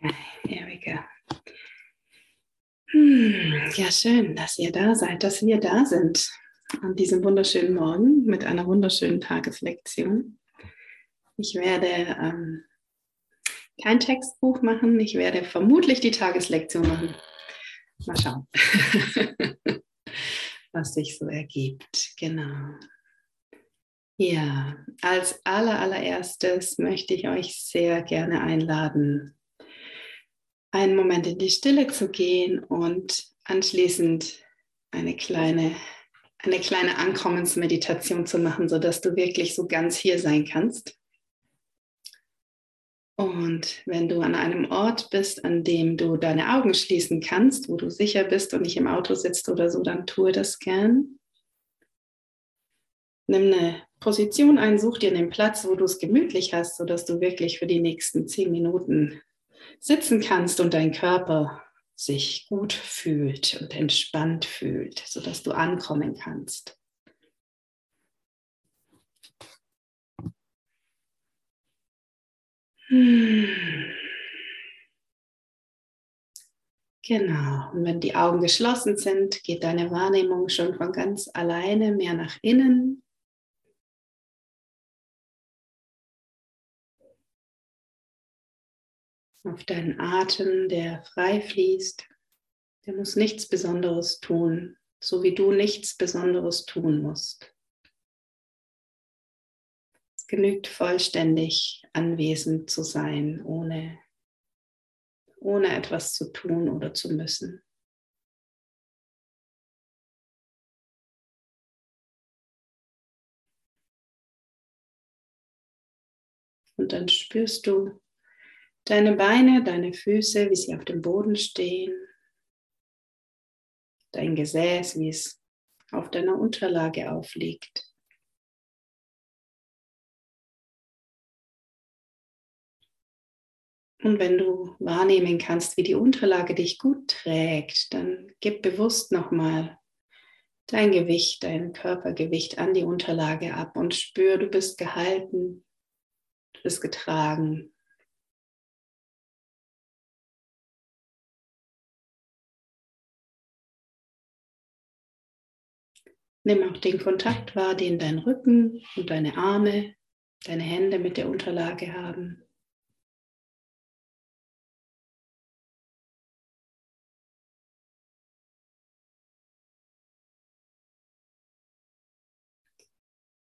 Here we go. Hm, ja, schön, dass ihr da seid, dass wir da sind an diesem wunderschönen Morgen mit einer wunderschönen Tageslektion. Ich werde ähm, kein Textbuch machen, ich werde vermutlich die Tageslektion machen. Mal schauen, was sich so ergibt. Genau. Ja, als aller, allererstes möchte ich euch sehr gerne einladen, einen Moment in die Stille zu gehen und anschließend eine kleine, eine kleine Ankommensmeditation zu machen, sodass du wirklich so ganz hier sein kannst. Und wenn du an einem Ort bist, an dem du deine Augen schließen kannst, wo du sicher bist und nicht im Auto sitzt oder so, dann tue das gern. Nimm eine Position ein, such dir einen Platz, wo du es gemütlich hast, sodass du wirklich für die nächsten zehn Minuten sitzen kannst und dein Körper sich gut fühlt und entspannt fühlt, sodass du ankommen kannst. Genau, und wenn die Augen geschlossen sind, geht deine Wahrnehmung schon von ganz alleine mehr nach innen auf deinen Atem, der frei fließt. Der muss nichts Besonderes tun, so wie du nichts Besonderes tun musst. Es genügt vollständig anwesend zu sein, ohne, ohne etwas zu tun oder zu müssen. Und dann spürst du, Deine Beine, deine Füße, wie sie auf dem Boden stehen. Dein Gesäß, wie es auf deiner Unterlage aufliegt. Und wenn du wahrnehmen kannst, wie die Unterlage dich gut trägt, dann gib bewusst nochmal dein Gewicht, dein Körpergewicht an die Unterlage ab und spür, du bist gehalten, du bist getragen, Nimm auch den Kontakt wahr, den dein Rücken und deine Arme, deine Hände mit der Unterlage haben.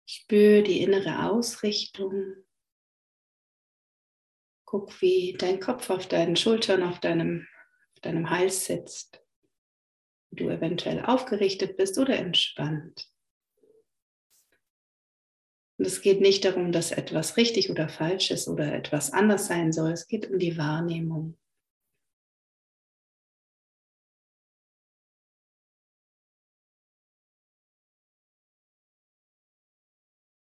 Spür die innere Ausrichtung. Guck, wie dein Kopf auf deinen Schultern, auf deinem, auf deinem Hals sitzt du eventuell aufgerichtet bist oder entspannt. Und es geht nicht darum, dass etwas richtig oder falsch ist oder etwas anders sein soll. Es geht um die Wahrnehmung.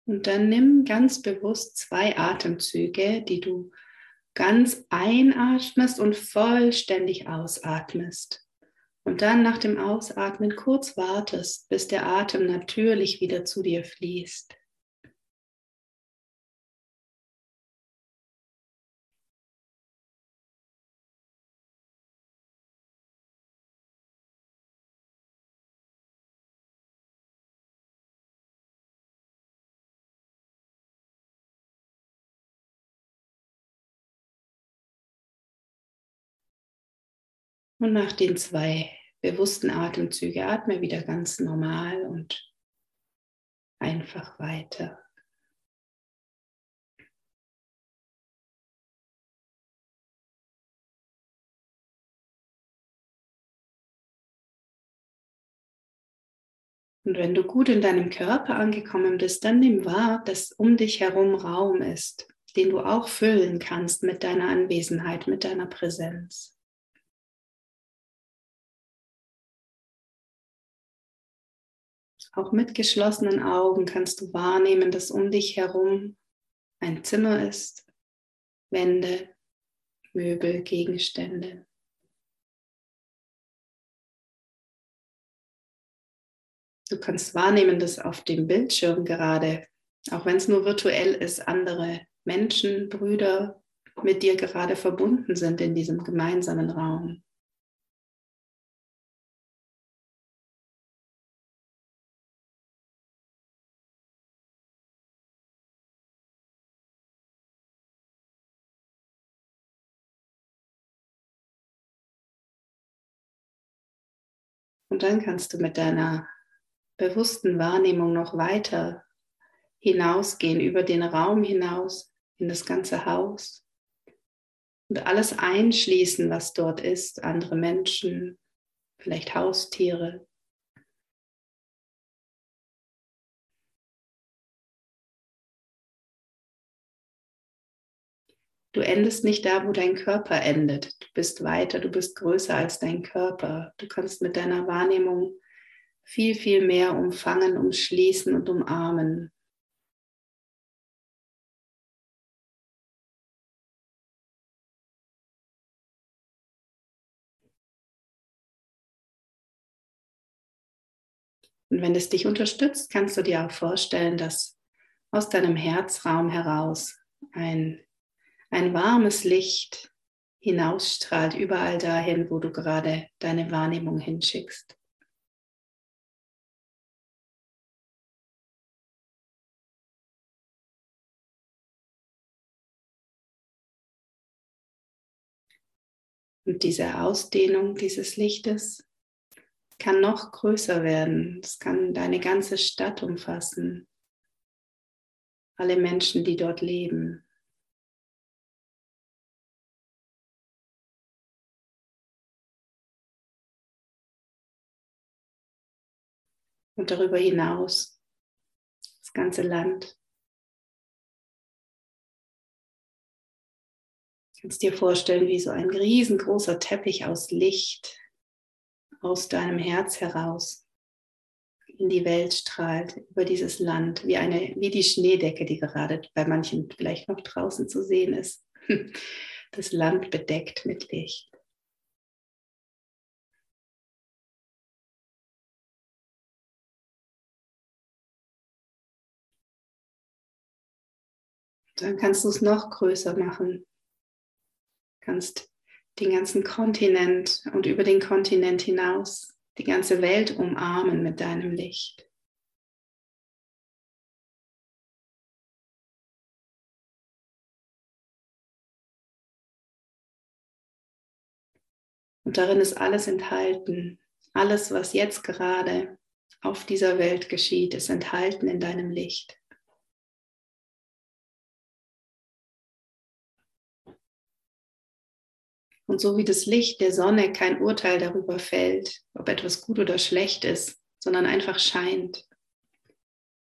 Und dann nimm ganz bewusst zwei Atemzüge, die du ganz einatmest und vollständig ausatmest. Und dann nach dem Ausatmen kurz wartest, bis der Atem natürlich wieder zu dir fließt. Und nach den zwei bewussten Atemzügen atme wieder ganz normal und einfach weiter. Und wenn du gut in deinem Körper angekommen bist, dann nimm wahr, dass um dich herum Raum ist, den du auch füllen kannst mit deiner Anwesenheit, mit deiner Präsenz. Auch mit geschlossenen Augen kannst du wahrnehmen, dass um dich herum ein Zimmer ist, Wände, Möbel, Gegenstände. Du kannst wahrnehmen, dass auf dem Bildschirm gerade, auch wenn es nur virtuell ist, andere Menschen, Brüder mit dir gerade verbunden sind in diesem gemeinsamen Raum. Und dann kannst du mit deiner bewussten Wahrnehmung noch weiter hinausgehen, über den Raum hinaus, in das ganze Haus und alles einschließen, was dort ist, andere Menschen, vielleicht Haustiere. Du endest nicht da, wo dein Körper endet. Du bist weiter, du bist größer als dein Körper. Du kannst mit deiner Wahrnehmung viel, viel mehr umfangen, umschließen und umarmen. Und wenn es dich unterstützt, kannst du dir auch vorstellen, dass aus deinem Herzraum heraus ein, ein warmes Licht hinausstrahlt, überall dahin, wo du gerade deine Wahrnehmung hinschickst. Und diese Ausdehnung dieses Lichtes kann noch größer werden. Es kann deine ganze Stadt umfassen. Alle Menschen, die dort leben. Und darüber hinaus das ganze Land. Du kannst dir vorstellen, wie so ein riesengroßer Teppich aus Licht aus deinem Herz heraus in die Welt strahlt, über dieses Land, wie, eine, wie die Schneedecke, die gerade bei manchen vielleicht noch draußen zu sehen ist. Das Land bedeckt mit Licht. Dann kannst du es noch größer machen. Kannst den ganzen Kontinent und über den Kontinent hinaus die ganze Welt umarmen mit deinem Licht. Und darin ist alles enthalten. Alles, was jetzt gerade auf dieser Welt geschieht, ist enthalten in deinem Licht. Und so wie das Licht der Sonne kein Urteil darüber fällt, ob etwas gut oder schlecht ist, sondern einfach scheint,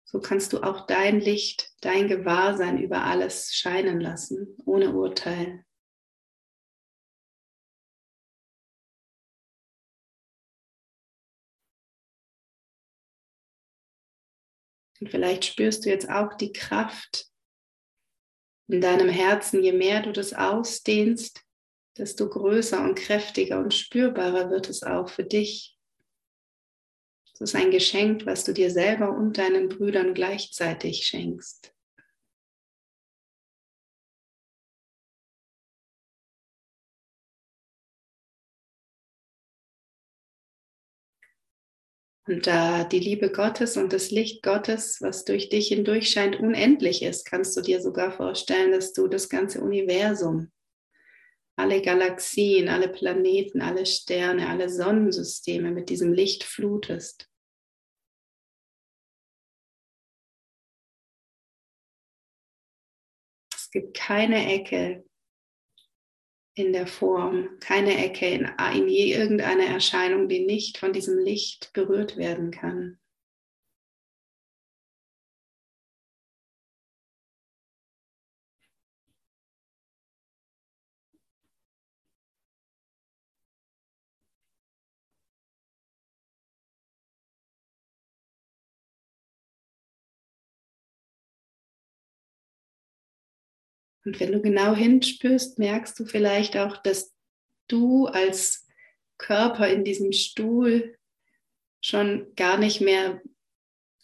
so kannst du auch dein Licht, dein Gewahrsein über alles scheinen lassen, ohne Urteil. Und vielleicht spürst du jetzt auch die Kraft in deinem Herzen, je mehr du das ausdehnst, desto größer und kräftiger und spürbarer wird es auch für dich. Es ist ein Geschenk, was du dir selber und deinen Brüdern gleichzeitig schenkst. Und da die Liebe Gottes und das Licht Gottes, was durch dich hindurch scheint, unendlich ist, kannst du dir sogar vorstellen, dass du das ganze Universum alle Galaxien, alle Planeten, alle Sterne, alle Sonnensysteme mit diesem Licht flutest. Es gibt keine Ecke in der Form, keine Ecke in, in irgendeiner Erscheinung, die nicht von diesem Licht berührt werden kann. Und wenn du genau hinspürst, merkst du vielleicht auch, dass du als Körper in diesem Stuhl schon gar nicht mehr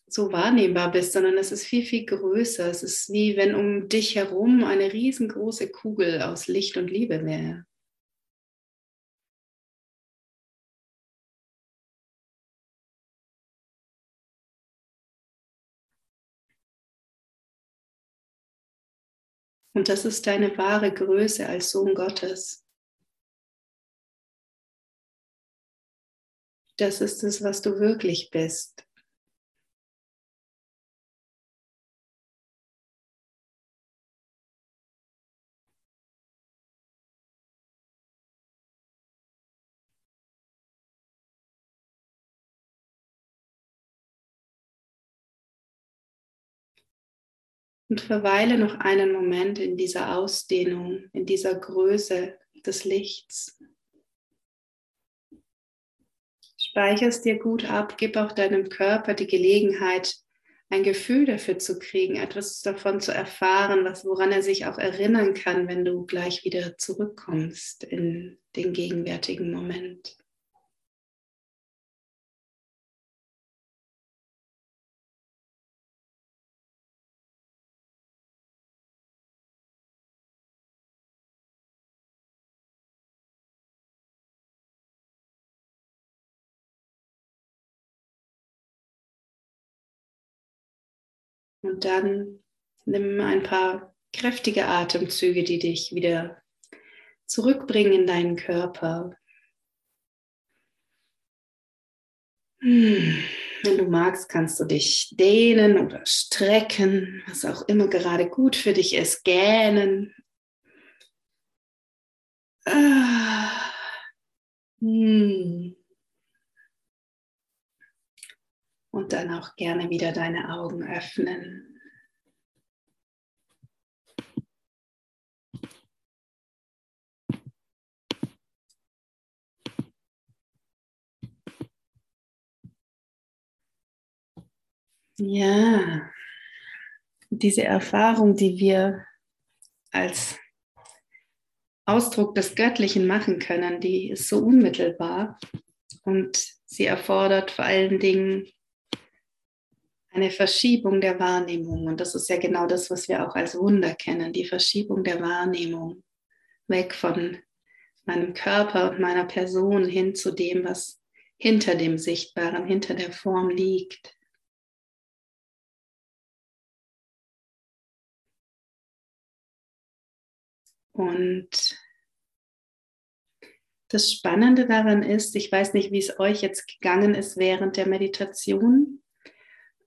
so wahrnehmbar bist, sondern es ist viel, viel größer. Es ist wie wenn um dich herum eine riesengroße Kugel aus Licht und Liebe wäre. Und das ist deine wahre Größe als Sohn Gottes. Das ist es, was du wirklich bist. Und verweile noch einen Moment in dieser Ausdehnung, in dieser Größe des Lichts. Speicherst dir gut ab, gib auch deinem Körper die Gelegenheit, ein Gefühl dafür zu kriegen, etwas davon zu erfahren, was, woran er sich auch erinnern kann, wenn du gleich wieder zurückkommst in den gegenwärtigen Moment. Und dann nimm ein paar kräftige Atemzüge, die dich wieder zurückbringen in deinen Körper. Hm. Wenn du magst, kannst du dich dehnen oder strecken, was auch immer gerade gut für dich ist, gähnen. Ah. Hm. Und dann auch gerne wieder deine Augen öffnen. Ja, diese Erfahrung, die wir als Ausdruck des Göttlichen machen können, die ist so unmittelbar und sie erfordert vor allen Dingen eine Verschiebung der Wahrnehmung. Und das ist ja genau das, was wir auch als Wunder kennen, die Verschiebung der Wahrnehmung. Weg von meinem Körper und meiner Person hin zu dem, was hinter dem Sichtbaren, hinter der Form liegt. Und das Spannende daran ist, ich weiß nicht, wie es euch jetzt gegangen ist während der Meditation,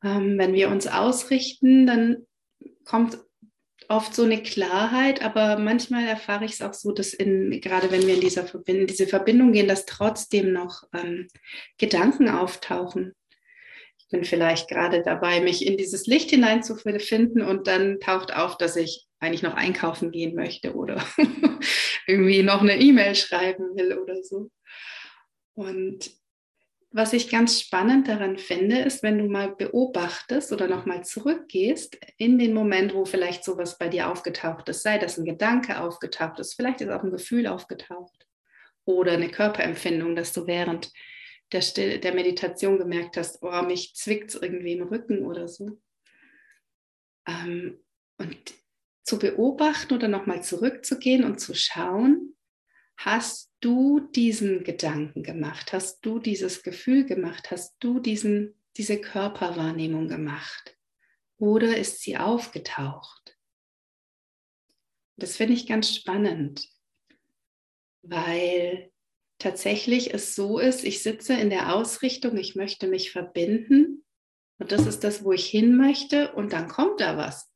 ähm, wenn wir uns ausrichten, dann kommt oft so eine Klarheit, aber manchmal erfahre ich es auch so, dass in, gerade wenn wir in, dieser Verbind diese Verbindung gehen, dass trotzdem noch ähm, Gedanken auftauchen. Ich bin vielleicht gerade dabei, mich in dieses Licht hineinzufinden und dann taucht auf, dass ich eigentlich noch einkaufen gehen möchte oder irgendwie noch eine E-Mail schreiben will oder so. Und was ich ganz spannend daran finde, ist, wenn du mal beobachtest oder nochmal zurückgehst in den Moment, wo vielleicht sowas bei dir aufgetaucht ist, sei das ein Gedanke aufgetaucht ist, vielleicht ist auch ein Gefühl aufgetaucht oder eine Körperempfindung, dass du während der, Still der Meditation gemerkt hast, oh, mich zwickt es irgendwie im Rücken oder so. Ähm, und zu beobachten oder nochmal zurückzugehen und zu schauen, Hast du diesen Gedanken gemacht? Hast du dieses Gefühl gemacht? Hast du diesen, diese Körperwahrnehmung gemacht? Oder ist sie aufgetaucht? Das finde ich ganz spannend, weil tatsächlich es so ist, ich sitze in der Ausrichtung, ich möchte mich verbinden und das ist das, wo ich hin möchte und dann kommt da was.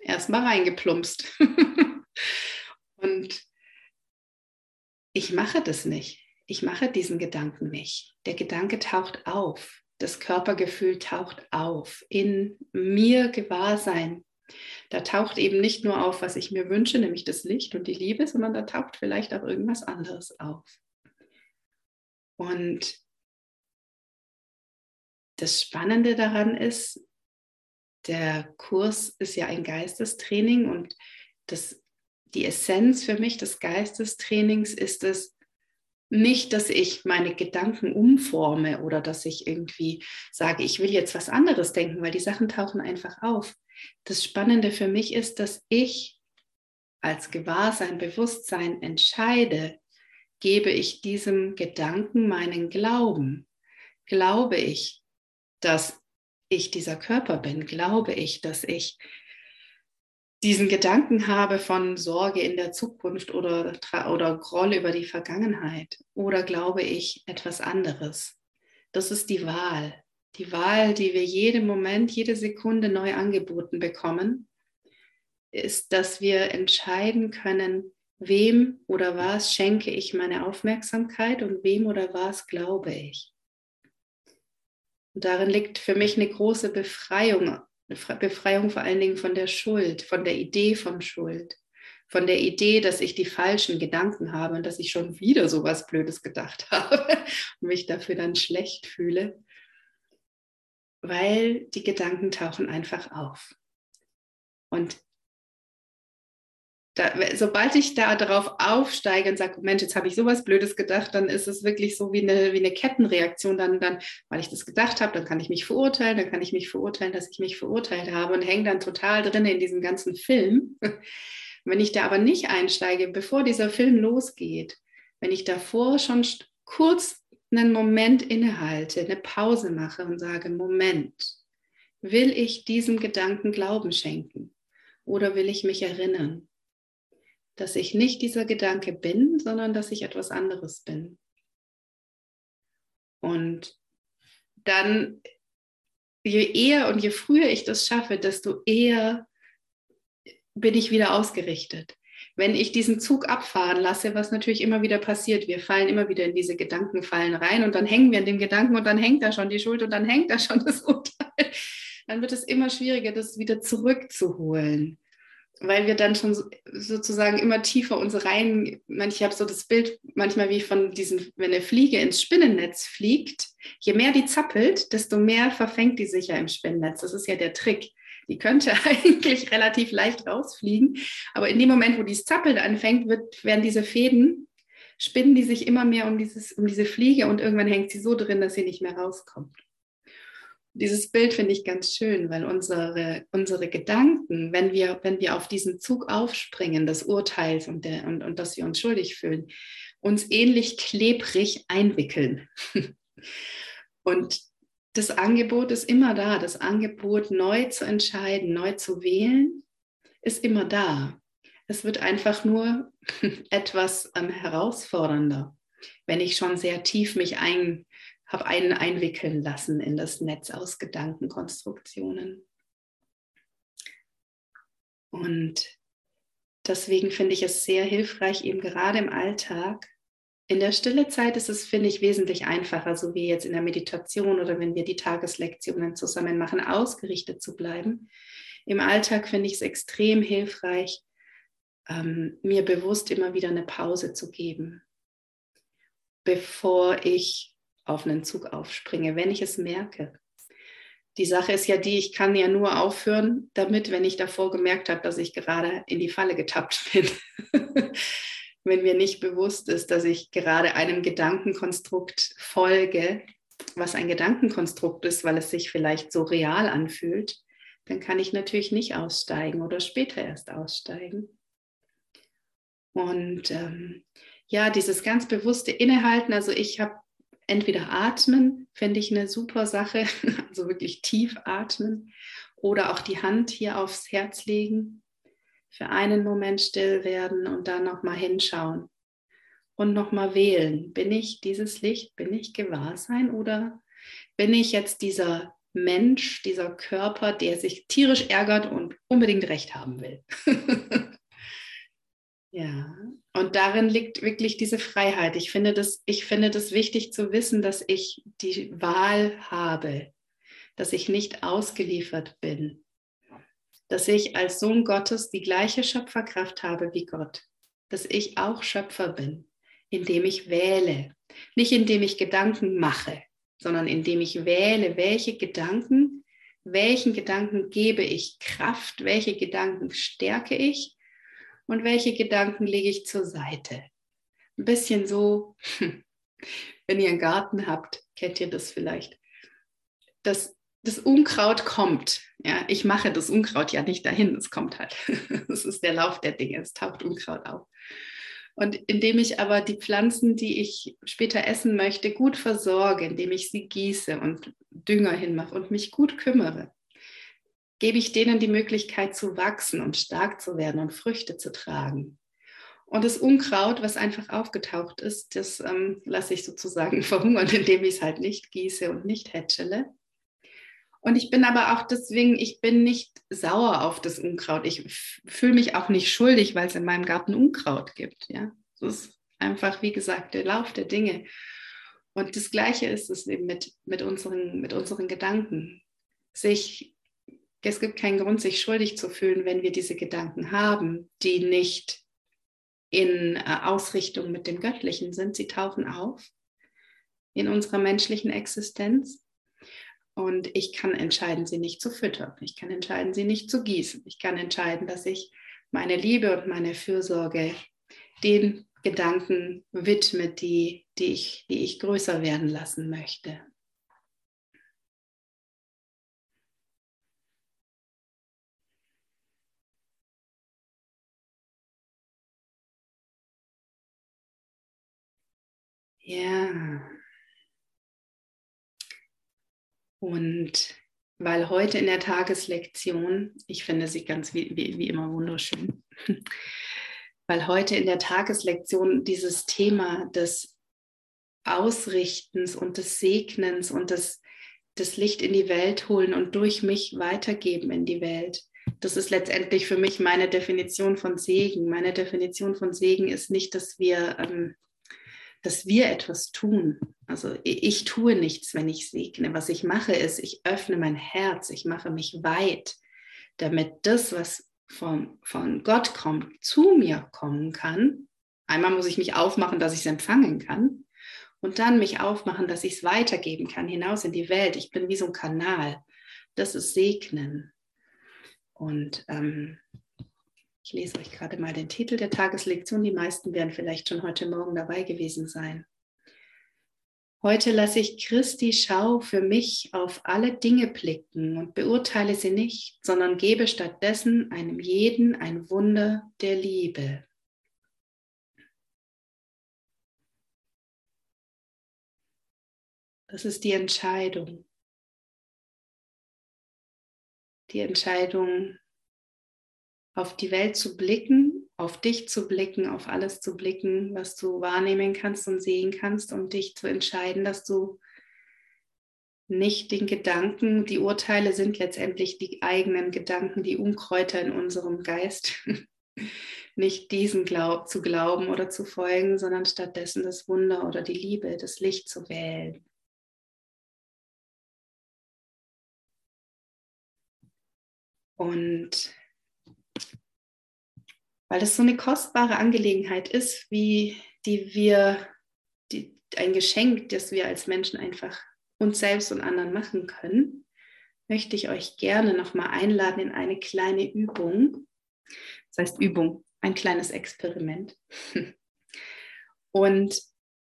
Erstmal reingeplumpst. und ich mache das nicht. Ich mache diesen Gedanken nicht. Der Gedanke taucht auf. Das Körpergefühl taucht auf. In mir Gewahrsein. Da taucht eben nicht nur auf, was ich mir wünsche, nämlich das Licht und die Liebe, sondern da taucht vielleicht auch irgendwas anderes auf. Und das Spannende daran ist, der Kurs ist ja ein Geistestraining und das die Essenz für mich des Geistestrainings ist es, Nicht, dass ich meine Gedanken umforme oder dass ich irgendwie sage, ich will jetzt was anderes denken, weil die Sachen tauchen einfach auf. Das Spannende für mich ist, dass ich als Gewahrsein, Bewusstsein entscheide, gebe ich diesem Gedanken meinen Glauben. Glaube ich, dass ich dieser Körper bin? Glaube ich, dass ich diesen Gedanken habe von Sorge in der Zukunft oder, oder Groll über die Vergangenheit? Oder glaube ich etwas anderes? Das ist die Wahl. Die Wahl, die wir jeden Moment, jede Sekunde neu angeboten bekommen, ist, dass wir entscheiden können, wem oder was schenke ich meine Aufmerksamkeit und wem oder was glaube ich. Und darin liegt für mich eine große Befreiung Befreiung vor allen Dingen von der Schuld, von der Idee von Schuld, von der Idee, dass ich die falschen Gedanken habe und dass ich schon wieder so was Blödes gedacht habe und mich dafür dann schlecht fühle, weil die Gedanken tauchen einfach auf. Und da, sobald ich da darauf aufsteige und sage, Mensch, jetzt habe ich sowas Blödes gedacht, dann ist es wirklich so wie eine, wie eine Kettenreaktion. Dann, dann, weil ich das gedacht habe, dann kann ich mich verurteilen, dann kann ich mich verurteilen, dass ich mich verurteilt habe und hänge dann total drin in diesem ganzen Film. Wenn ich da aber nicht einsteige, bevor dieser Film losgeht, wenn ich davor schon kurz einen Moment innehalte, eine Pause mache und sage, Moment, will ich diesem Gedanken Glauben schenken oder will ich mich erinnern? Dass ich nicht dieser Gedanke bin, sondern dass ich etwas anderes bin. Und dann, je eher und je früher ich das schaffe, desto eher bin ich wieder ausgerichtet. Wenn ich diesen Zug abfahren lasse, was natürlich immer wieder passiert, wir fallen immer wieder in diese Gedankenfallen rein und dann hängen wir in dem Gedanken und dann hängt da schon die Schuld und dann hängt da schon das Urteil, dann wird es immer schwieriger, das wieder zurückzuholen weil wir dann schon sozusagen immer tiefer uns rein, ich habe so das Bild manchmal wie von diesen, wenn eine Fliege ins Spinnennetz fliegt, je mehr die zappelt, desto mehr verfängt die sich ja im Spinnennetz. Das ist ja der Trick. Die könnte eigentlich relativ leicht rausfliegen, aber in dem Moment, wo dieses Zappeln anfängt, wird, werden diese Fäden, spinnen die sich immer mehr um, dieses, um diese Fliege und irgendwann hängt sie so drin, dass sie nicht mehr rauskommt dieses Bild finde ich ganz schön, weil unsere, unsere Gedanken, wenn wir, wenn wir auf diesen Zug aufspringen, des Urteils und, der, und, und dass wir uns schuldig fühlen, uns ähnlich klebrig einwickeln. und das Angebot ist immer da. Das Angebot, neu zu entscheiden, neu zu wählen, ist immer da. Es wird einfach nur etwas ähm, herausfordernder, wenn ich schon sehr tief mich ein, habe einen einwickeln lassen in das Netz aus Gedankenkonstruktionen. Und deswegen finde ich es sehr hilfreich, eben gerade im Alltag. In der stille Zeit ist es, finde ich, wesentlich einfacher, so wie jetzt in der Meditation oder wenn wir die Tageslektionen zusammen machen, ausgerichtet zu bleiben. Im Alltag finde ich es extrem hilfreich, ähm, mir bewusst immer wieder eine Pause zu geben, bevor ich auf einen Zug aufspringe, wenn ich es merke. Die Sache ist ja die, ich kann ja nur aufhören damit, wenn ich davor gemerkt habe, dass ich gerade in die Falle getappt bin. wenn mir nicht bewusst ist, dass ich gerade einem Gedankenkonstrukt folge, was ein Gedankenkonstrukt ist, weil es sich vielleicht so real anfühlt, dann kann ich natürlich nicht aussteigen oder später erst aussteigen. Und ähm, ja, dieses ganz bewusste Innehalten, also ich habe entweder atmen, fände ich eine super Sache, also wirklich tief atmen, oder auch die Hand hier aufs Herz legen, für einen Moment still werden und dann nochmal hinschauen und nochmal wählen. Bin ich dieses Licht, bin ich Gewahrsein oder bin ich jetzt dieser Mensch, dieser Körper, der sich tierisch ärgert und unbedingt recht haben will? Ja, und darin liegt wirklich diese Freiheit. Ich finde, das, ich finde das wichtig zu wissen, dass ich die Wahl habe, dass ich nicht ausgeliefert bin, dass ich als Sohn Gottes die gleiche Schöpferkraft habe wie Gott, dass ich auch Schöpfer bin, indem ich wähle, nicht indem ich Gedanken mache, sondern indem ich wähle, welche Gedanken, welchen Gedanken gebe ich Kraft, welche Gedanken stärke ich und welche Gedanken lege ich zur Seite. ein bisschen so, wenn ihr einen Garten habt, kennt ihr das vielleicht. Das, das Unkraut kommt. Ja, ich mache das Unkraut ja nicht dahin, es kommt halt. Das ist der Lauf der Dinge, es taucht Unkraut auf. Und indem ich aber die Pflanzen, die ich später essen möchte, gut versorge, indem ich sie gieße und Dünger hinmache und mich gut kümmere, gebe ich denen die Möglichkeit zu wachsen und stark zu werden und Früchte zu tragen. Und das Unkraut, was einfach aufgetaucht ist, das ähm, lasse ich sozusagen verhungern, indem ich es halt nicht gieße und nicht hätschele. Und ich bin aber auch deswegen, ich bin nicht sauer auf das Unkraut. Ich fühle mich auch nicht schuldig, weil es in meinem Garten Unkraut gibt. Ja, das ist einfach, wie gesagt, der Lauf der Dinge. Und das Gleiche ist es eben mit, mit, unseren, mit unseren Gedanken. Sich, es gibt keinen Grund, sich schuldig zu fühlen, wenn wir diese Gedanken haben, die nicht in äh, Ausrichtung mit dem Göttlichen sind. Sie tauchen auf in unserer menschlichen Existenz. Und ich kann entscheiden, sie nicht zu füttern. Ich kann entscheiden, sie nicht zu gießen. Ich kann entscheiden, dass ich meine Liebe und meine Fürsorge den Gedanken widme, die, die, ich, die ich größer werden lassen möchte. Ja. Und weil heute in der Tageslektion, ich finde sie ganz wie, wie, wie immer wunderschön, weil heute in der Tageslektion dieses Thema des Ausrichtens und des Segnens und des, des Licht in die Welt holen und durch mich weitergeben in die Welt. Das ist letztendlich für mich meine Definition von Segen. Meine Definition von Segen ist nicht, dass wir ähm, dass wir etwas tun. Also ich tue nichts, wenn ich segne. Was ich mache, ist, ich öffne mein Herz, ich mache mich weit, damit das, was von, von Gott kommt, zu mir kommen kann. Einmal muss ich mich aufmachen, dass ich es empfangen kann und dann mich aufmachen, dass ich es weitergeben kann, hinaus in die Welt. Ich bin wie so ein Kanal. Das ist Segnen. Und ähm, ich lese euch gerade mal den Titel der Tageslektion. Die meisten werden vielleicht schon heute Morgen dabei gewesen sein. Heute lasse ich Christi Schau für mich auf alle Dinge blicken und beurteile sie nicht, sondern gebe stattdessen einem jeden ein Wunder der Liebe. Das ist die Entscheidung. Die Entscheidung, auf die Welt zu blicken, auf dich zu blicken, auf alles zu blicken, was du wahrnehmen kannst und sehen kannst und dich zu entscheiden, dass du nicht den Gedanken, die Urteile sind letztendlich die eigenen Gedanken, die Unkräuter in unserem Geist, nicht diesen glaub, zu glauben oder zu folgen, sondern stattdessen das Wunder oder die Liebe, das Licht zu wählen. Und weil das so eine kostbare Angelegenheit ist, wie die wir, die, ein Geschenk, das wir als Menschen einfach uns selbst und anderen machen können, möchte ich euch gerne nochmal einladen in eine kleine Übung. Das heißt Übung, ein kleines Experiment. Und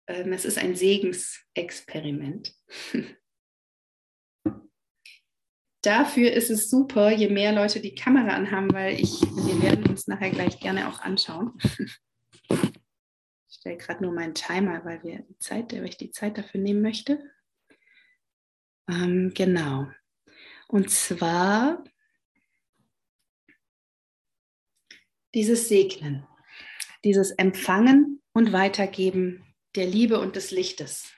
ähm, es ist ein Segensexperiment. dafür ist es super, je mehr Leute die Kamera anhaben, weil ich, wir werden uns nachher gleich gerne auch anschauen. Ich stelle gerade nur meinen Timer, weil wir die Zeit, weil ich die Zeit dafür nehmen möchte. Ähm, genau. Und zwar dieses Segnen, dieses Empfangen und Weitergeben der Liebe und des Lichtes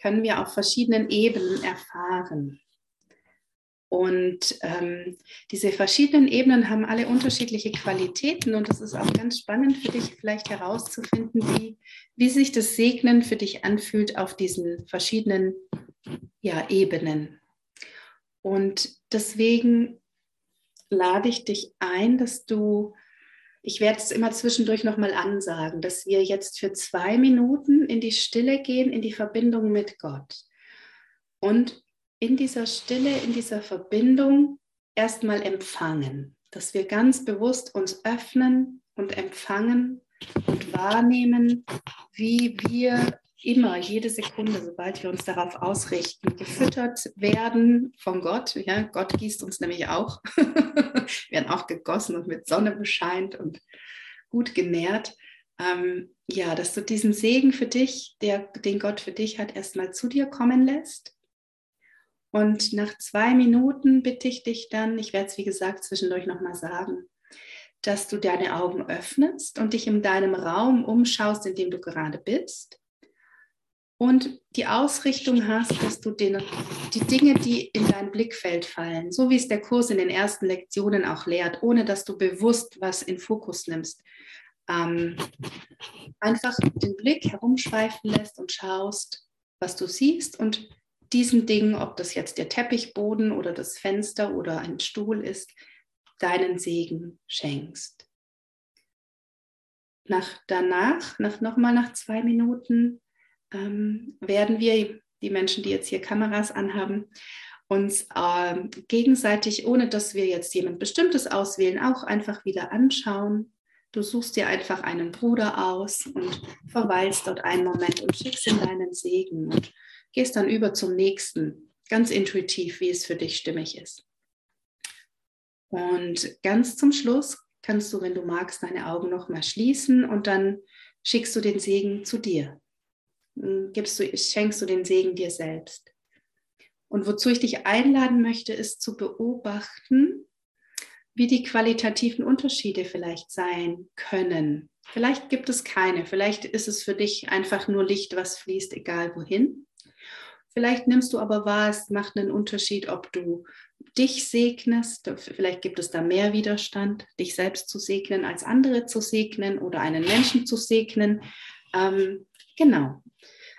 können wir auf verschiedenen Ebenen erfahren. Und ähm, diese verschiedenen Ebenen haben alle unterschiedliche Qualitäten und es ist auch ganz spannend für dich vielleicht herauszufinden, wie, wie sich das Segnen für dich anfühlt auf diesen verschiedenen ja, Ebenen. Und deswegen lade ich dich ein, dass du, ich werde es immer zwischendurch nochmal ansagen, dass wir jetzt für zwei Minuten in die Stille gehen, in die Verbindung mit Gott. Und in dieser Stille, in dieser Verbindung erstmal empfangen, dass wir ganz bewusst uns öffnen und empfangen und wahrnehmen, wie wir immer, jede Sekunde, sobald wir uns darauf ausrichten, gefüttert werden von Gott. Ja, Gott gießt uns nämlich auch. wir werden auch gegossen und mit Sonne bescheint und gut genährt. Ähm, ja, dass du diesen Segen für dich, der, den Gott für dich hat, erstmal zu dir kommen lässt. Und nach zwei Minuten bitte ich dich dann, ich werde es wie gesagt zwischendurch nochmal sagen, dass du deine Augen öffnest und dich in deinem Raum umschaust, in dem du gerade bist. Und die Ausrichtung hast, dass du den, die Dinge, die in dein Blickfeld fallen, so wie es der Kurs in den ersten Lektionen auch lehrt, ohne dass du bewusst was in Fokus nimmst, ähm, einfach den Blick herumschweifen lässt und schaust, was du siehst und diesen Dingen, ob das jetzt der Teppichboden oder das Fenster oder ein Stuhl ist, deinen Segen schenkst. Nach, danach, nach, nochmal nach zwei Minuten, ähm, werden wir, die Menschen, die jetzt hier Kameras anhaben, uns äh, gegenseitig, ohne dass wir jetzt jemand Bestimmtes auswählen, auch einfach wieder anschauen Du suchst dir einfach einen Bruder aus und verweilst dort einen Moment und schickst ihm deinen Segen und gehst dann über zum nächsten, ganz intuitiv, wie es für dich stimmig ist. Und ganz zum Schluss kannst du, wenn du magst, deine Augen noch mal schließen und dann schickst du den Segen zu dir. Gibst du, schenkst du den Segen dir selbst. Und wozu ich dich einladen möchte, ist zu beobachten, wie die qualitativen Unterschiede vielleicht sein können. Vielleicht gibt es keine. Vielleicht ist es für dich einfach nur Licht, was fließt, egal wohin. Vielleicht nimmst du aber wahr, es macht einen Unterschied, ob du dich segnest. Vielleicht gibt es da mehr Widerstand, dich selbst zu segnen, als andere zu segnen oder einen Menschen zu segnen. Ähm, genau.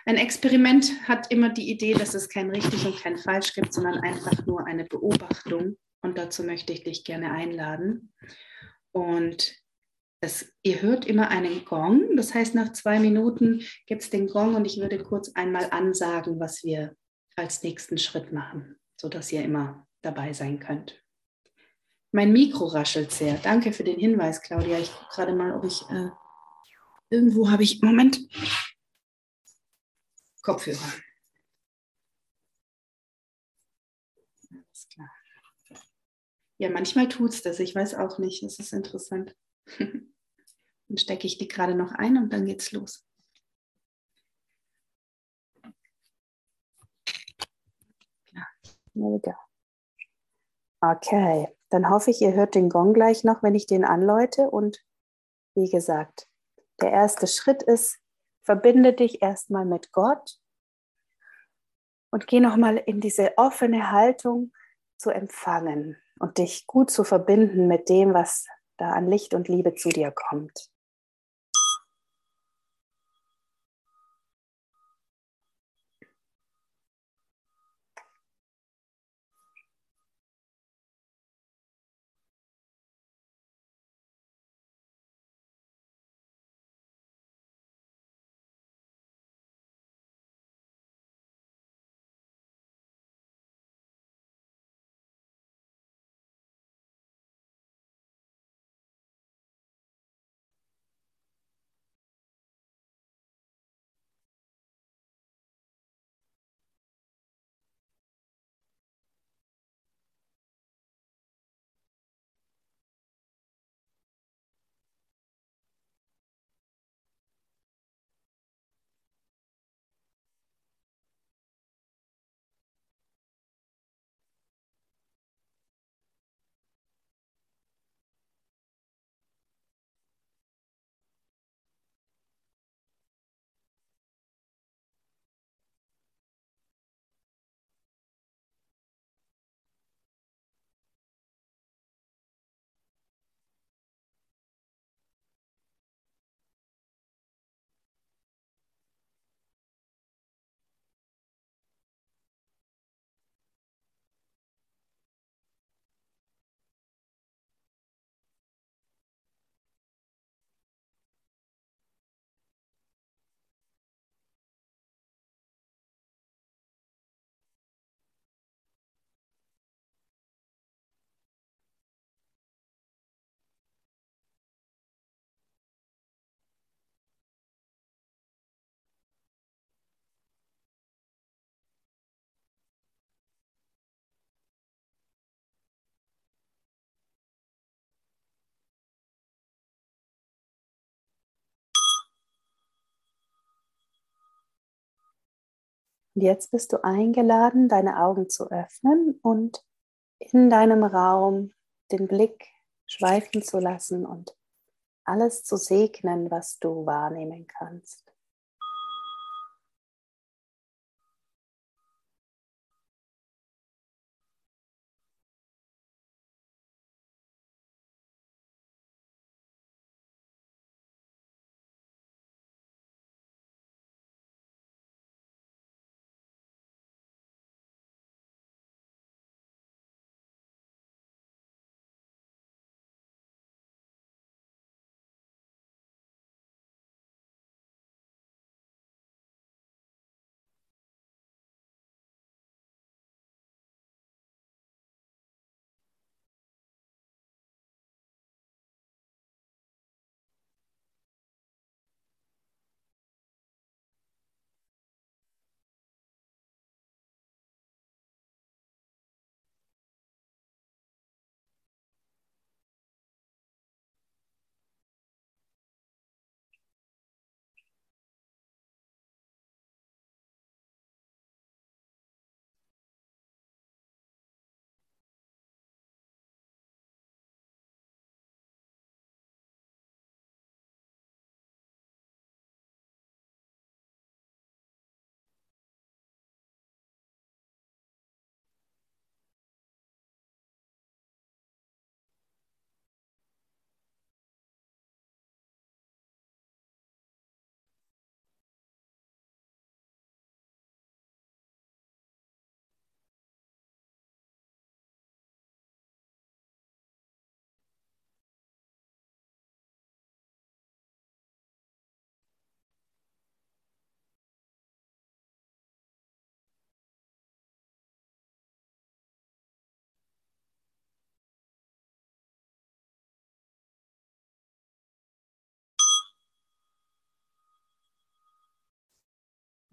Ein Experiment hat immer die Idee, dass es kein richtig und kein falsch gibt, sondern einfach nur eine Beobachtung. Und dazu möchte ich dich gerne einladen. Und es, ihr hört immer einen Gong. Das heißt, nach zwei Minuten gibt es den Gong und ich würde kurz einmal ansagen, was wir als nächsten Schritt machen, sodass ihr immer dabei sein könnt. Mein Mikro raschelt sehr. Danke für den Hinweis, Claudia. Ich gucke gerade mal, ob ich äh, irgendwo habe ich. Moment. Kopfhörer. Alles klar. Ja, manchmal tut es das. Ich weiß auch nicht. Es ist interessant. Dann stecke ich die gerade noch ein und dann geht's los. Okay, dann hoffe ich, ihr hört den Gong gleich noch, wenn ich den anläute. Und wie gesagt, der erste Schritt ist, verbinde dich erstmal mit Gott und geh nochmal in diese offene Haltung zu empfangen und dich gut zu verbinden mit dem, was da an Licht und Liebe zu dir kommt. Und jetzt bist du eingeladen, deine Augen zu öffnen und in deinem Raum den Blick schweifen zu lassen und alles zu segnen, was du wahrnehmen kannst.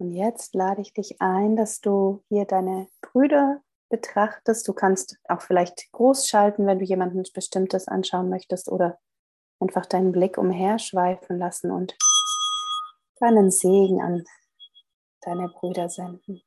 Und jetzt lade ich dich ein, dass du hier deine Brüder betrachtest. Du kannst auch vielleicht groß schalten, wenn du jemanden Bestimmtes anschauen möchtest oder einfach deinen Blick umherschweifen lassen und deinen Segen an deine Brüder senden.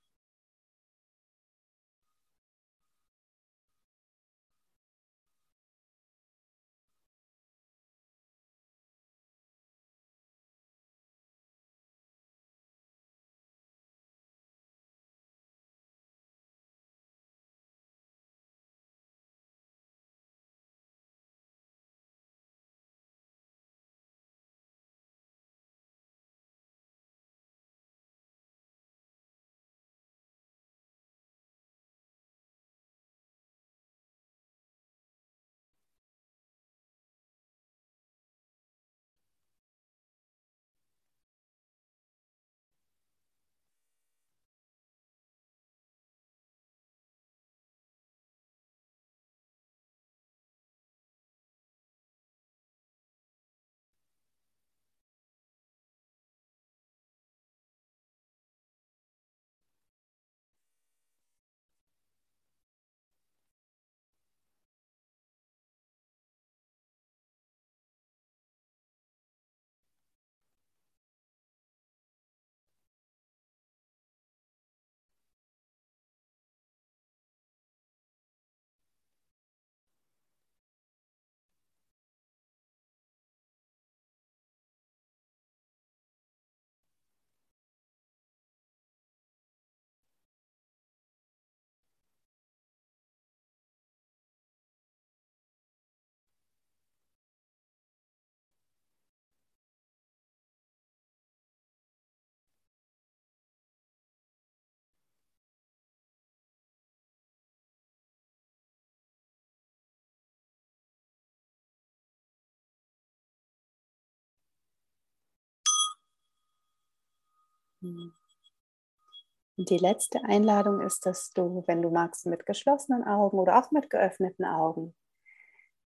Und die letzte Einladung ist, dass du, wenn du magst, mit geschlossenen Augen oder auch mit geöffneten Augen,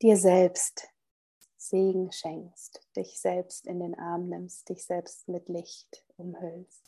dir selbst Segen schenkst, dich selbst in den Arm nimmst, dich selbst mit Licht umhüllst.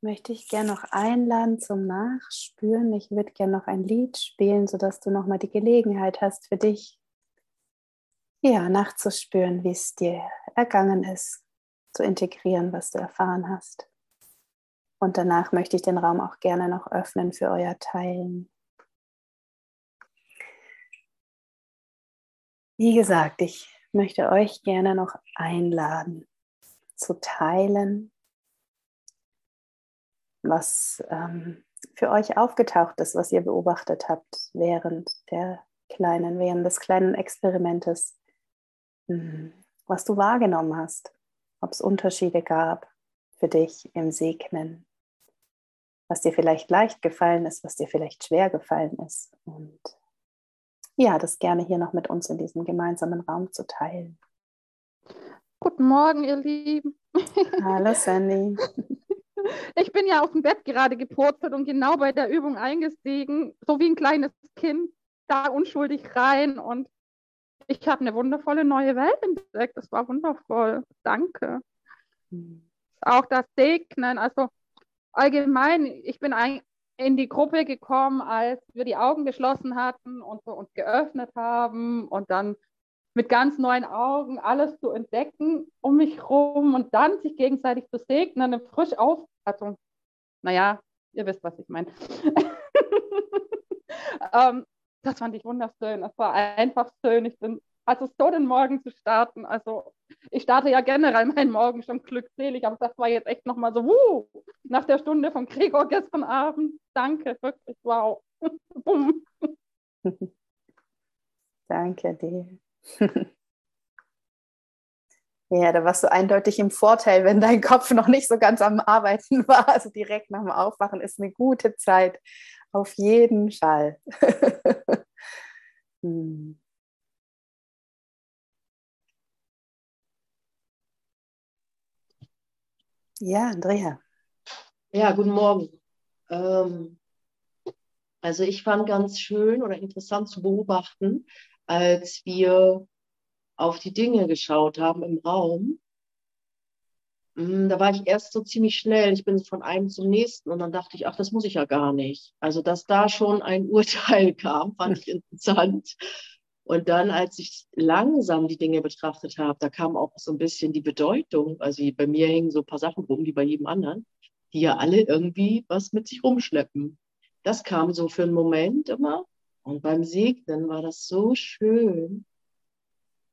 Möchte ich gerne noch einladen zum Nachspüren. Ich würde gerne noch ein Lied spielen, sodass du nochmal die Gelegenheit hast für dich, ja, nachzuspüren, wie es dir ergangen ist, zu integrieren, was du erfahren hast. Und danach möchte ich den Raum auch gerne noch öffnen für euer Teilen. Wie gesagt, ich möchte euch gerne noch einladen zu teilen, was ähm, für euch aufgetaucht ist, was ihr beobachtet habt während der kleinen, während des kleinen Experimentes, hm, was du wahrgenommen hast, ob es Unterschiede gab für dich im Segnen, was dir vielleicht leicht gefallen ist, was dir vielleicht schwer gefallen ist. Und ja, das gerne hier noch mit uns in diesem gemeinsamen Raum zu teilen. Guten Morgen, ihr Lieben. Hallo, Sandy. Ich bin ja auf dem Bett gerade gepurzelt und genau bei der Übung eingestiegen, so wie ein kleines Kind, da unschuldig rein und ich habe eine wundervolle neue Welt entdeckt. Das war wundervoll. Danke. Mhm. Auch das Segnen, also allgemein, ich bin ein, in die Gruppe gekommen, als wir die Augen geschlossen hatten und so uns geöffnet haben und dann mit ganz neuen Augen alles zu entdecken um mich herum und dann sich gegenseitig zu segnen, frisch auf, naja, ihr wisst, was ich meine. ähm, das fand ich wunderschön. Es war einfach schön. Ich bin also so den Morgen zu starten. Also ich starte ja generell meinen Morgen schon glückselig, aber das war jetzt echt nochmal so, wuh, nach der Stunde von Gregor gestern Abend. Danke, wirklich, wow. Bumm. Danke dir. ja, da warst du eindeutig im Vorteil, wenn dein Kopf noch nicht so ganz am Arbeiten war. Also direkt nach dem Aufwachen ist eine gute Zeit. Auf jeden Fall. hm. Ja, Andrea. Ja, guten Morgen. Ähm, also ich fand ganz schön oder interessant zu beobachten, als wir auf die Dinge geschaut haben im Raum. Hm, da war ich erst so ziemlich schnell. Ich bin von einem zum nächsten und dann dachte ich, ach, das muss ich ja gar nicht. Also, dass da schon ein Urteil kam, fand ich interessant. Und dann, als ich langsam die Dinge betrachtet habe, da kam auch so ein bisschen die Bedeutung. Also bei mir hängen so ein paar Sachen rum, wie bei jedem anderen, die ja alle irgendwie was mit sich rumschleppen. Das kam so für einen Moment immer. Und beim Segnen war das so schön.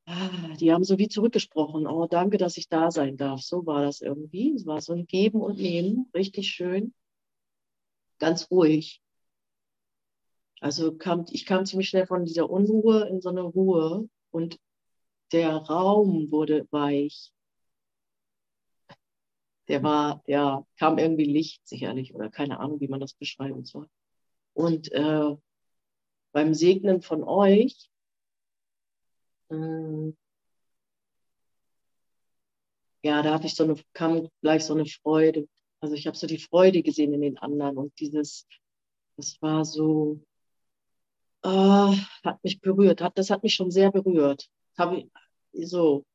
Ah, die haben so wie zurückgesprochen. Oh, danke, dass ich da sein darf. So war das irgendwie. Es war so ein Geben und Nehmen, richtig schön. Ganz ruhig. Also kam, ich kam ziemlich schnell von dieser Unruhe in so eine Ruhe und der Raum wurde weich. Der war, ja, kam irgendwie Licht sicherlich oder keine Ahnung, wie man das beschreiben soll. Und äh, beim Segnen von euch äh, ja, da hatte ich so eine, kam gleich so eine Freude. Also ich habe so die Freude gesehen in den anderen und dieses, das war so, äh, hat mich berührt, hat, das hat mich schon sehr berührt. Habe ich, so.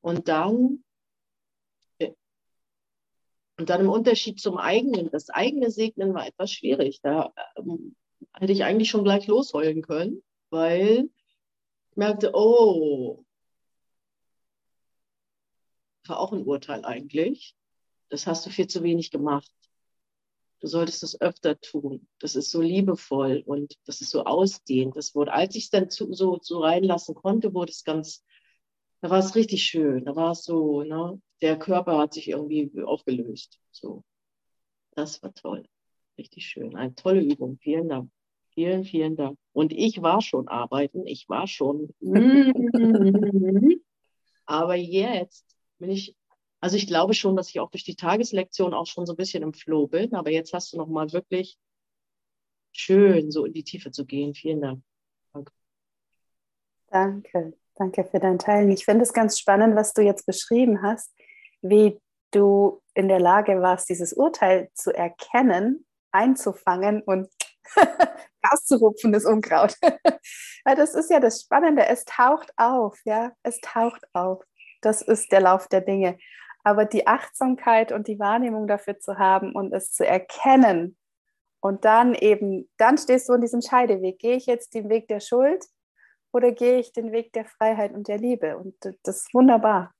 Und dann, äh, und dann im Unterschied zum eigenen, das eigene Segnen war etwas schwierig. Da ähm, hätte ich eigentlich schon gleich losheulen können, weil ich merkte, oh, war auch ein Urteil eigentlich. Das hast du viel zu wenig gemacht. Du solltest das öfter tun. Das ist so liebevoll und das ist so ausdehnt. Das wurde, als ich es dann zu, so, so reinlassen konnte, wurde es ganz, da war es richtig schön. Da war es so, ne, der Körper hat sich irgendwie aufgelöst. So. Das war toll. Richtig schön. Eine tolle Übung. Vielen Dank. Vielen, vielen Dank. Und ich war schon arbeiten. Ich war schon. Aber jetzt bin ich also ich glaube schon, dass ich auch durch die Tageslektion auch schon so ein bisschen im Flow bin. Aber jetzt hast du noch mal wirklich schön so in die Tiefe zu gehen. Vielen Dank. Danke. Danke, danke für dein Teilen. Ich finde es ganz spannend, was du jetzt beschrieben hast, wie du in der Lage warst, dieses Urteil zu erkennen, einzufangen und rauszurupfen, das Unkraut. Weil das ist ja das Spannende, es taucht auf, ja, es taucht auf das ist der Lauf der Dinge. Aber die Achtsamkeit und die Wahrnehmung dafür zu haben und es zu erkennen und dann eben, dann stehst du in diesem Scheideweg. Gehe ich jetzt den Weg der Schuld oder gehe ich den Weg der Freiheit und der Liebe? Und das ist wunderbar.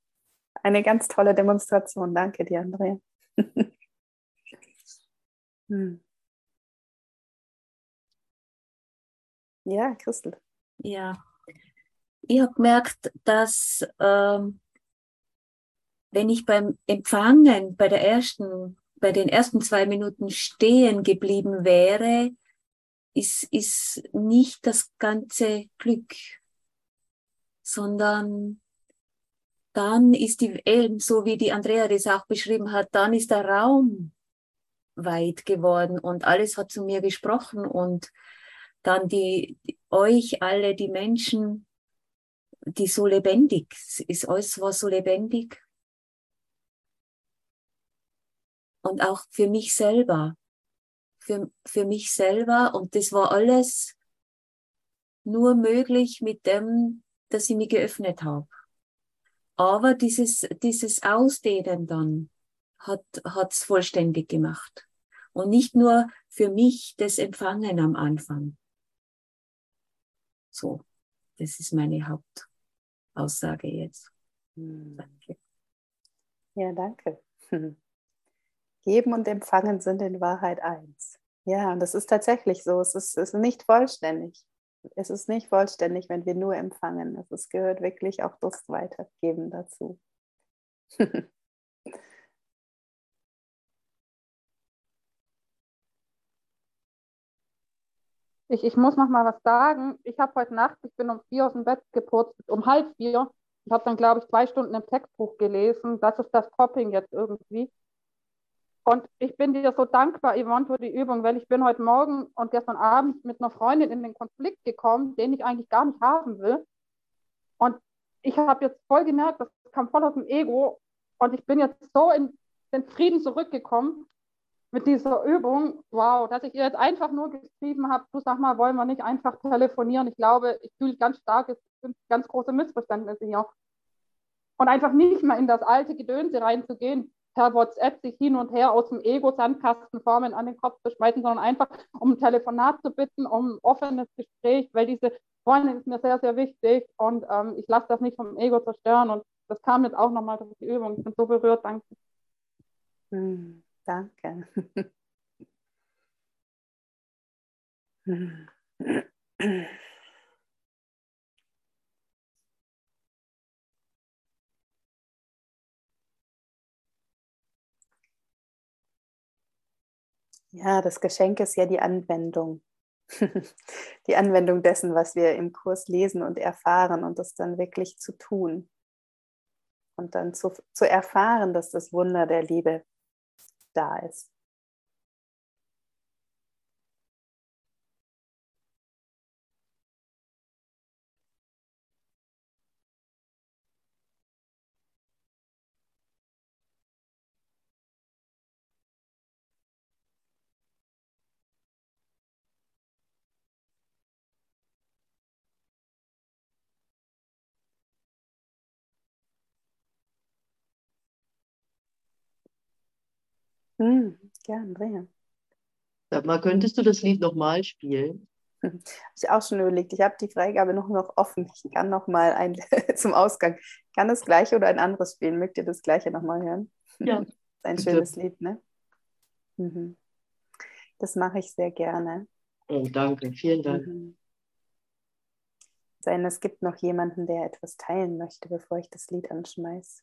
Eine ganz tolle Demonstration. Danke dir, Andrea. hm. Ja, Christel. Ja, ich habe gemerkt, dass ähm, wenn ich beim Empfangen bei der ersten, bei den ersten zwei Minuten stehen geblieben wäre, ist, ist nicht das ganze Glück, sondern dann ist die, eben so wie die Andrea das auch beschrieben hat, dann ist der Raum weit geworden und alles hat zu mir gesprochen und dann die, euch alle, die Menschen, die so lebendig, ist alles war so lebendig. Und auch für mich selber, für, für mich selber und das war alles nur möglich mit dem, dass ich mich geöffnet habe. Aber dieses, dieses Ausdehnen dann hat es vollständig gemacht. Und nicht nur für mich das Empfangen am Anfang. So, das ist meine Hauptaussage jetzt. Hm. Danke. Ja, danke. Geben und Empfangen sind in Wahrheit eins. Ja, und das ist tatsächlich so. Es ist, ist nicht vollständig. Es ist nicht vollständig, wenn wir nur empfangen. Es gehört wirklich auch das Weitergeben dazu. Ich, ich muss noch mal was sagen. Ich habe heute Nacht, ich bin um vier aus dem Bett geputzt, um halb vier. Ich habe dann, glaube ich, zwei Stunden im Textbuch gelesen. Das ist das Topping jetzt irgendwie. Und ich bin dir so dankbar, Yvonne, für die Übung, weil ich bin heute Morgen und gestern Abend mit einer Freundin in den Konflikt gekommen, den ich eigentlich gar nicht haben will. Und ich habe jetzt voll gemerkt, das kam voll aus dem Ego. Und ich bin jetzt so in den Frieden zurückgekommen, mit dieser Übung, wow, dass ich ihr jetzt einfach nur geschrieben habe, du sag mal, wollen wir nicht einfach telefonieren? Ich glaube, ich fühle ganz stark, es sind ganz große Missverständnisse hier. Und einfach nicht mehr in das alte Gedönse reinzugehen, per WhatsApp sich hin und her aus dem Ego-Sandkastenformen an den Kopf zu schmeißen, sondern einfach um ein Telefonat zu bitten, um ein offenes Gespräch, weil diese Freundin ist mir sehr, sehr wichtig und ähm, ich lasse das nicht vom Ego zerstören und das kam jetzt auch nochmal durch die Übung. Ich bin so berührt, danke. Hm. Danke. Ja, das Geschenk ist ja die Anwendung. die Anwendung dessen, was wir im Kurs lesen und erfahren und das dann wirklich zu tun. Und dann zu, zu erfahren, dass das Wunder der Liebe da ist. Hm, ja, Andrea. Sag mal, könntest du das Lied nochmal spielen? Habe ich auch schon überlegt. Ich habe die Freigabe noch, noch offen. Ich kann noch mal ein, zum Ausgang. Ich kann das gleiche oder ein anderes spielen. Mögt ihr das gleiche nochmal hören? Ja. Das ist ein bitte. schönes Lied, ne? Mhm. Das mache ich sehr gerne. Oh, danke, vielen Dank. Mhm. Sein, es gibt noch jemanden, der etwas teilen möchte, bevor ich das Lied anschmeiße.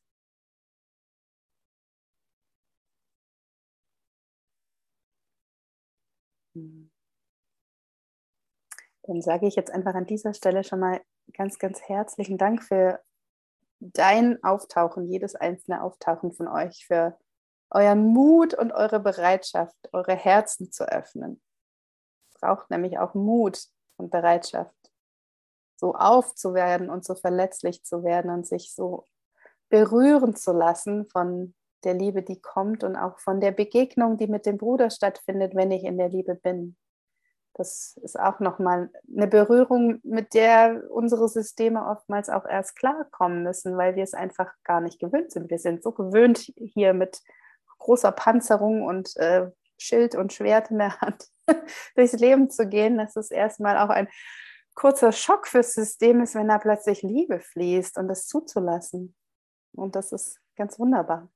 Dann sage ich jetzt einfach an dieser Stelle schon mal ganz, ganz herzlichen Dank für dein Auftauchen, jedes einzelne Auftauchen von euch, für euren Mut und eure Bereitschaft, eure Herzen zu öffnen. Es braucht nämlich auch Mut und Bereitschaft, so aufzuwerden und so verletzlich zu werden und sich so berühren zu lassen von der Liebe, die kommt und auch von der Begegnung, die mit dem Bruder stattfindet, wenn ich in der Liebe bin. Das ist auch nochmal eine Berührung, mit der unsere Systeme oftmals auch erst klarkommen müssen, weil wir es einfach gar nicht gewöhnt sind. Wir sind so gewöhnt, hier mit großer Panzerung und äh, Schild und Schwert in der Hand durchs Leben zu gehen, dass es erstmal auch ein kurzer Schock fürs System ist, wenn da plötzlich Liebe fließt und das zuzulassen. Und das ist ganz wunderbar.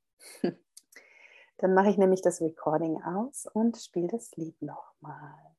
Dann mache ich nämlich das Recording aus und spiele das Lied nochmal.